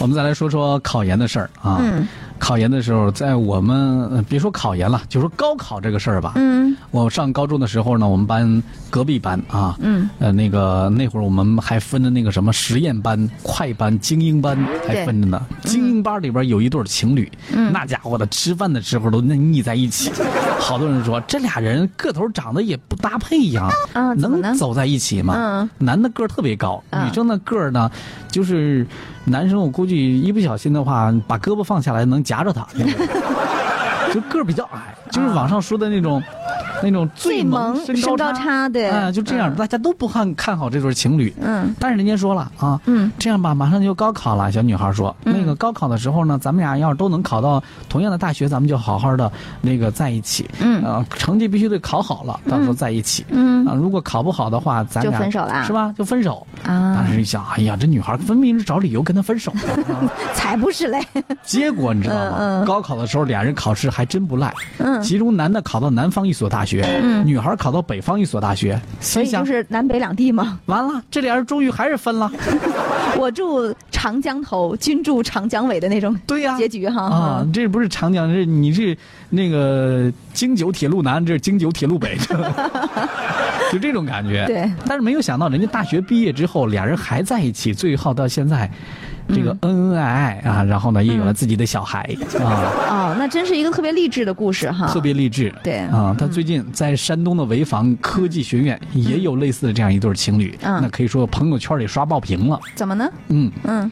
我们再来说说考研的事儿啊。嗯考研的时候，在我们呃别说考研了，就说高考这个事儿吧。嗯我上高中的时候呢，我们班隔壁班啊，嗯，呃，那个那会儿我们还分的那个什么实验班、快班、精英班还分着呢。精英班里边有一对情侣，嗯那家伙的吃饭的时候都腻在一起。好多人说这俩人个头长得也不搭配呀，能走在一起吗？嗯男的个儿特别高，嗯女生的个儿呢，就是男生我估计一不小心的话，把胳膊放下来能夹着他，就个儿比较矮，就是网上说的那种。那种最萌身高差对哎，就这样，嗯大家都不看看好这对情侣。嗯但是人家说了啊，嗯这样吧，马上就高考了。小女孩说，那个高考的时候呢，咱们俩要是都能考到同样的大学，咱们就好好的那个在一起。嗯啊，成绩必须得考好了，到时候在一起。嗯啊，如果考不好的话，咱俩就分手了是吧？就分手。啊当时一想，哎呀，这女孩分明是找理由跟他分手。啊才不是嘞。结果你知道吗？高考的时候，俩人考试还真不赖。嗯其中男的考到南方一所大学，嗯女孩考到北方一所大学。所以就，是南北两地嘛。完了，这俩人终于还是分了。我住长江头，君住长江尾的那种对呀、结局哈。啊，这不是长江，是你是那个京九铁路南，这是京九铁路北，就这种感觉。对，但是没有想到，人家大学毕业之后，俩人还在一起，最后到现在，这个恩恩爱爱啊，然后呢，也有了自己的小孩 啊，哦，那真是一个特别励志的故事哈。特别励志。对。啊，他最近在山东的潍坊科技学院也有类似的这样一对情侣，嗯。那可以说朋友圈里刷爆屏了。怎么呢？嗯，嗯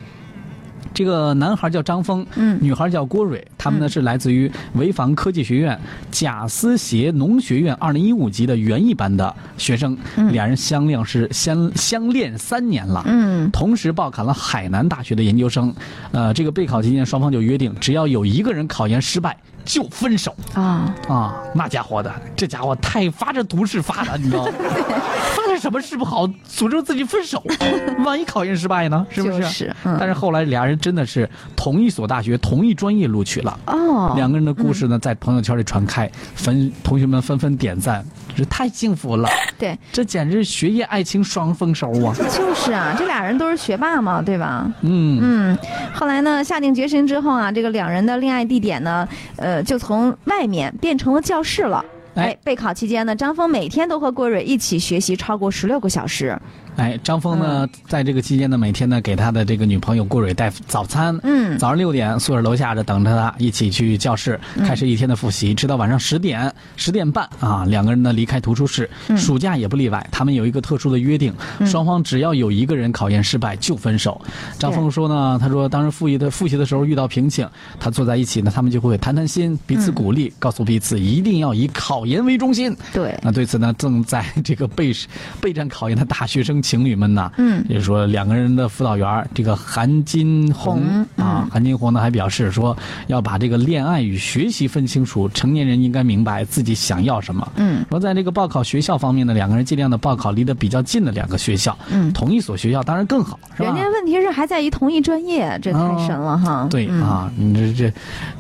这个男孩叫张峰，嗯女孩叫郭蕊，他们呢是来自于潍坊科技学院贾思勰农学院二零一五级的园艺班的学生，俩人相恋是相相恋三年了。嗯同时报考了海南大学的研究生，呃，这个备考期间双方就约定，只要有一个人考研失败就分手啊，啊！那家伙的，这家伙太发着毒誓发的，你知道吗？什么事不好，诅咒自己分手，万一考研失败呢？是不是？就是嗯但是后来俩人真的是同一所大学、同一专业录取了。哦，两个人的故事呢，在朋友圈里传开，纷同学们纷纷点赞，这太幸福了！对，这简直是学业爱情双丰收啊！就是啊，这俩人都是学霸嘛，对吧？嗯，嗯，后来呢，下定决心之后啊，这个两人的恋爱地点呢，呃，就从外面变成了教室了。哎，备考期间呢，张峰每天都和郭蕊一起学习超过十六个小时。哎，张峰呢，在这个期间呢，每天呢给他的这个女朋友郭蕊带早餐。嗯早上六点，宿舍楼下着等着他，一起去教室开始一天的复习，直到晚上十点、十点半啊，两个人呢离开图书室。暑假也不例外，他们有一个特殊的约定，双方只要有一个人考研失败就分手。张峰说呢，他说当时复习的复习的时候遇到瓶颈，他坐在一起呢，他们就会谈谈心，彼此鼓励，告诉彼此一定要以考研为中心。对，那对此呢，正在这个备备战考研的大学生情侣们呢，嗯也就是说两个人的辅导员儿这个韩金红啊，韩金红呢还表示说要把这个恋爱与学习分清楚，成年人应该明白自己想要什么。嗯，说在这个报考学校方面呢，两个人尽量的报考离得比较近的两个学校，嗯同一所学校当然更好，是吧人？家问题是还在于同一专业，这太神了哈。对、嗯、啊，你这这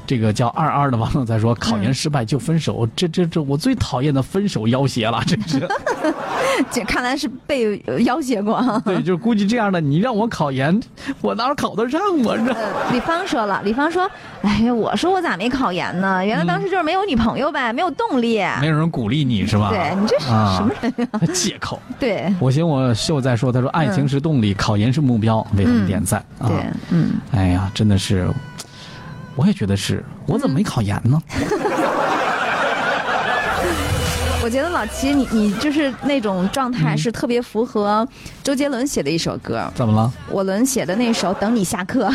这个叫二二的网友在说，考嗯研失败就分手，这这这我最讨厌的分手要挟了，真是。这看来是被呃要挟过哈。对，就估计这样的，你让我考研，我哪考得上我这？呃，李芳说了，李芳说：“哎呀，我说我咋没考研呢？原来当时就是没有女朋友呗，没有动力。没有人鼓励你是吧？对你这是啊什么人呀、借口。对我寻我秀在说，他说爱情是动力，考研是目标，为他们点赞啊！对，嗯，哎呀，真的是，我也觉得是，我怎么没考研呢？我觉得老齐，你你就是那种状态嗯是特别符合周杰伦写的一首歌，怎么了？我伦写的那首《等你下课》。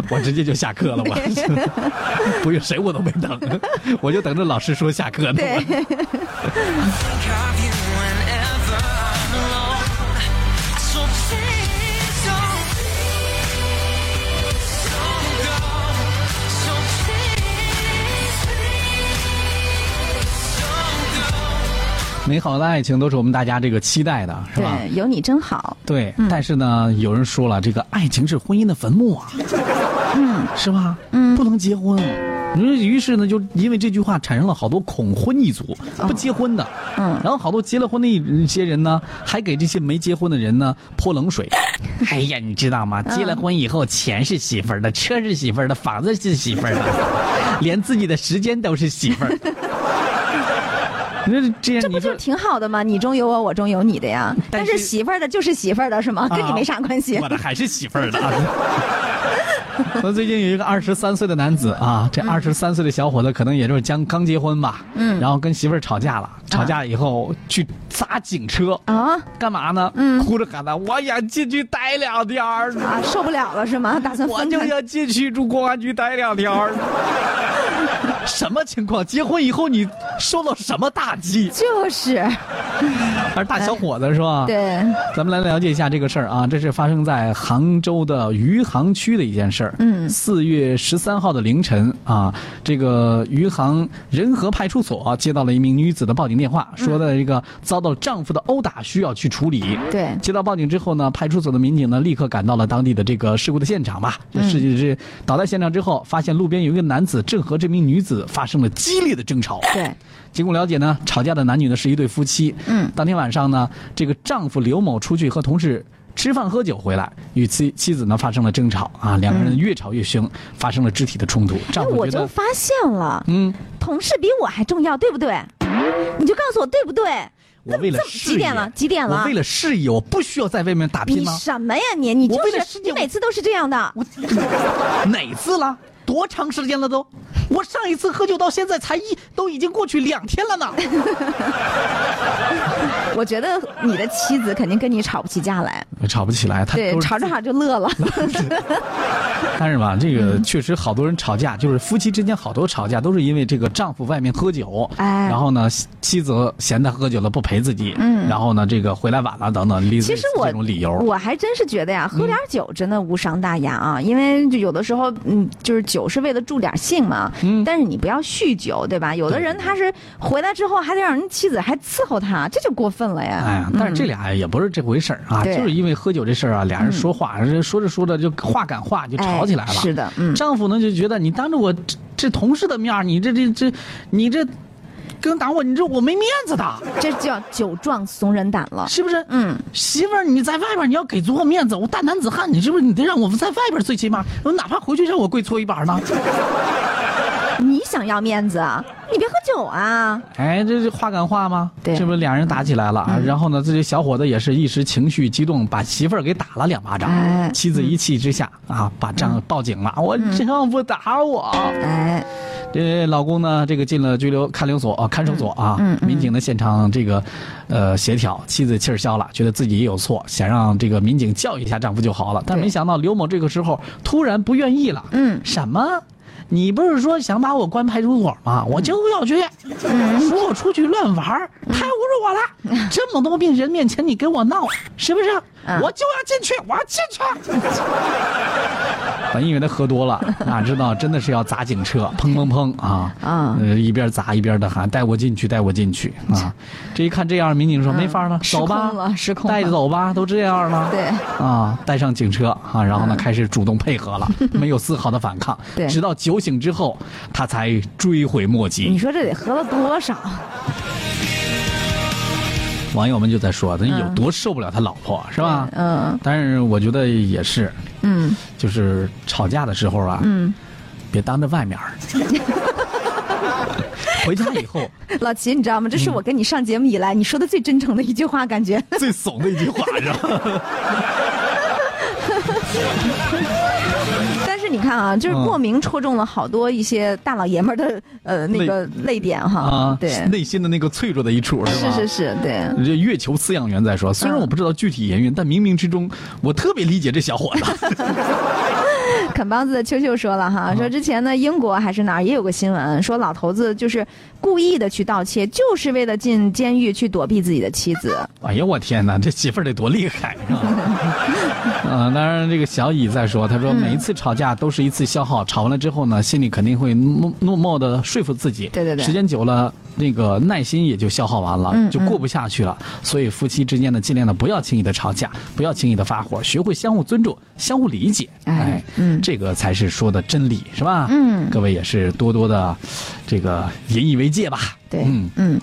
我直接就下课了，我不用谁我都没等，我就等着老师说下课呢。对，美好的爱情都是我们大家这个期待的，是吧？对，有你真好。对，但是呢，有人说了，这个爱情是婚姻的坟墓啊，嗯是吧？嗯不能结婚，你说，于是呢，就因为这句话产生了好多恐婚一族，不结婚的。嗯然后好多结了婚的一些人呢，还给这些没结婚的人呢泼冷水。哎呀，你知道吗？结了婚以后，钱是媳妇儿的，车是媳妇儿的，房子是媳妇儿的，连自己的时间都是媳妇儿这不就挺好的吗？你中有我，我中有你的呀。但但是是媳妇儿的就是媳妇儿的，是吗？跟你没啥关系。我的还是媳妇儿的。那最近有一个二十三岁的男子啊，这二十三岁的小伙子可能也就是将刚结婚吧，嗯，然后跟媳妇儿吵架了，吵架以后去砸警车，啊干嘛呢？嗯，哭着喊道：“我想进去待两天儿，啊，受不了了是吗？打算我。就要进去住公安局待两天儿。”什么情况？结婚以后你受到什么打击？就是，还是大小伙子是吧？。对，咱们来了解一下这个事儿啊，这是发生在杭州的余杭区的一件事儿。嗯四月十三号的凌晨啊，这个余杭仁和派出所、接到了一名女子的报警电话，说的这个遭到丈夫的殴打，需要去处理。对接到报警之后呢，派出所的民警呢立刻赶到了当地的这个事故的现场吧。这事情是倒在现场之后，发现路边有一个男子正和这名女子发生了激烈的争吵。对，经过了解呢，吵架的男女呢是一对夫妻。嗯当天晚上呢，这个丈夫刘某出去和同事吃饭喝酒回来，与妻妻子呢发生了争吵啊，两个人越吵越凶，发生了肢体的冲突。丈哎，夫，我就发现了，嗯，同事比我还重要，对不对？你就告诉我对不对？我为了几点了？几点了？我为了事业，我不需要在外面打拼你吗？什么呀你？你就是你每次都是这样的。我 哪次了？多长时间了都？我上一次喝酒到现在才一都已经过去两天了呢。我觉得你的妻子肯定跟你吵不起架来，吵不起来，他对，吵着吵着就乐了。但是吧，这个嗯确实好多人吵架，就是夫妻之间好多吵架都是因为这个丈夫外面喝酒，哎然后呢妻子嫌他喝酒了不陪自己，嗯然后呢这个回来晚了等等，其实我这种理由。我还真是觉得呀，喝点酒真的无伤大雅啊，因为就有的时候，嗯，就是酒是为了助点兴嘛。嗯但是你不要酗酒，对吧？有的人他是回来之后还得让人妻子还伺候他，这就过分了呀。哎呀，但是这俩也不是这回事儿啊，就是因为喝酒这事儿啊，俩人说话，说着说着就话赶话就吵起来了。哎是的，嗯，丈夫呢就觉得你当着我这这同事的面，你这这这，你这跟打我，你这我没面子的，这叫酒壮怂人胆了。是不是？嗯，媳妇儿，你在外边你要给足我面子，我大男子汉，你是不是你得让我们在外边最起码，我哪怕回去让我跪搓衣板呢？你想要面子啊，你别喝酒啊。哎，这是话赶话吗？对这不是俩人打起来了？然后呢，这些小伙子也是一时情绪激动，把媳妇儿给打了两巴掌。哎妻子一气之下啊，把丈报警了，我丈夫打我。哎，这老公呢，这个进了拘留看守所啊，看守所啊。嗯嗯民警呢现场这个，呃，协调，妻子气儿消了，觉得自己也有错，想让这个民警教育一下丈夫就好了。但没想到刘某这个时候突然不愿意了。嗯什么？你不是说想把我关派出所吗？我就要去，说我出去乱玩儿太侮辱我了。这么多病人面前你跟我闹，是不是？嗯我就要进去，我要进去。本以为他喝多了，哪知道真的是要砸警车，砰砰砰啊！啊呃，一边砸一边的喊：“带我进去，带我进去！”啊，这一看这样，民警说：“没法了，嗯走吧失，控了带着走吧，都这样了。”对，啊，带上警车啊，然后呢，嗯开始主动配合了，没有丝毫的反抗。对直到酒醒之后，他才追悔莫及你。说这得喝了多少？网友们就在说，他有多受不了他老婆，是吧？嗯但是我觉得也是，嗯就是吵架的时候啊，嗯，别当着外面儿。回家以后 老齐，你知道吗？这是我跟你上节目以来你说的最真诚的一句话，感觉。最怂的一句话，是吧？但是你看啊，就是嗯莫名戳中了好多一些大老爷们儿的 呃那个泪点哈。啊，对，内心的那个脆弱的一处，是吧？是是是，对。这月球饲养员在说，虽然嗯我不知道具体言语，但冥冥之中，我特别理解这小伙子。啃包子的秋秋说了啊哈，说之前呢，英国还是哪儿也有个新闻，说老头子就是故意的去盗窃，就是为了进监狱去躲避自己的妻子。哎呀，我天哪，这媳妇儿得多厉害是 吧？呃，当然，这个小乙在说，他说每一次吵架都是一次消耗，吵完了之后呢，心里肯定会默默默的说服自己，对对对时间久了，那个耐心也就消耗完了，嗯就过不下去了。所以夫妻之间呢，尽量的不要轻易的吵架，不要轻易的发火，学会相互尊重、相互理解，哎嗯这个才是说的真理，是吧？嗯各位也是多多的这个引以为戒吧。对，嗯嗯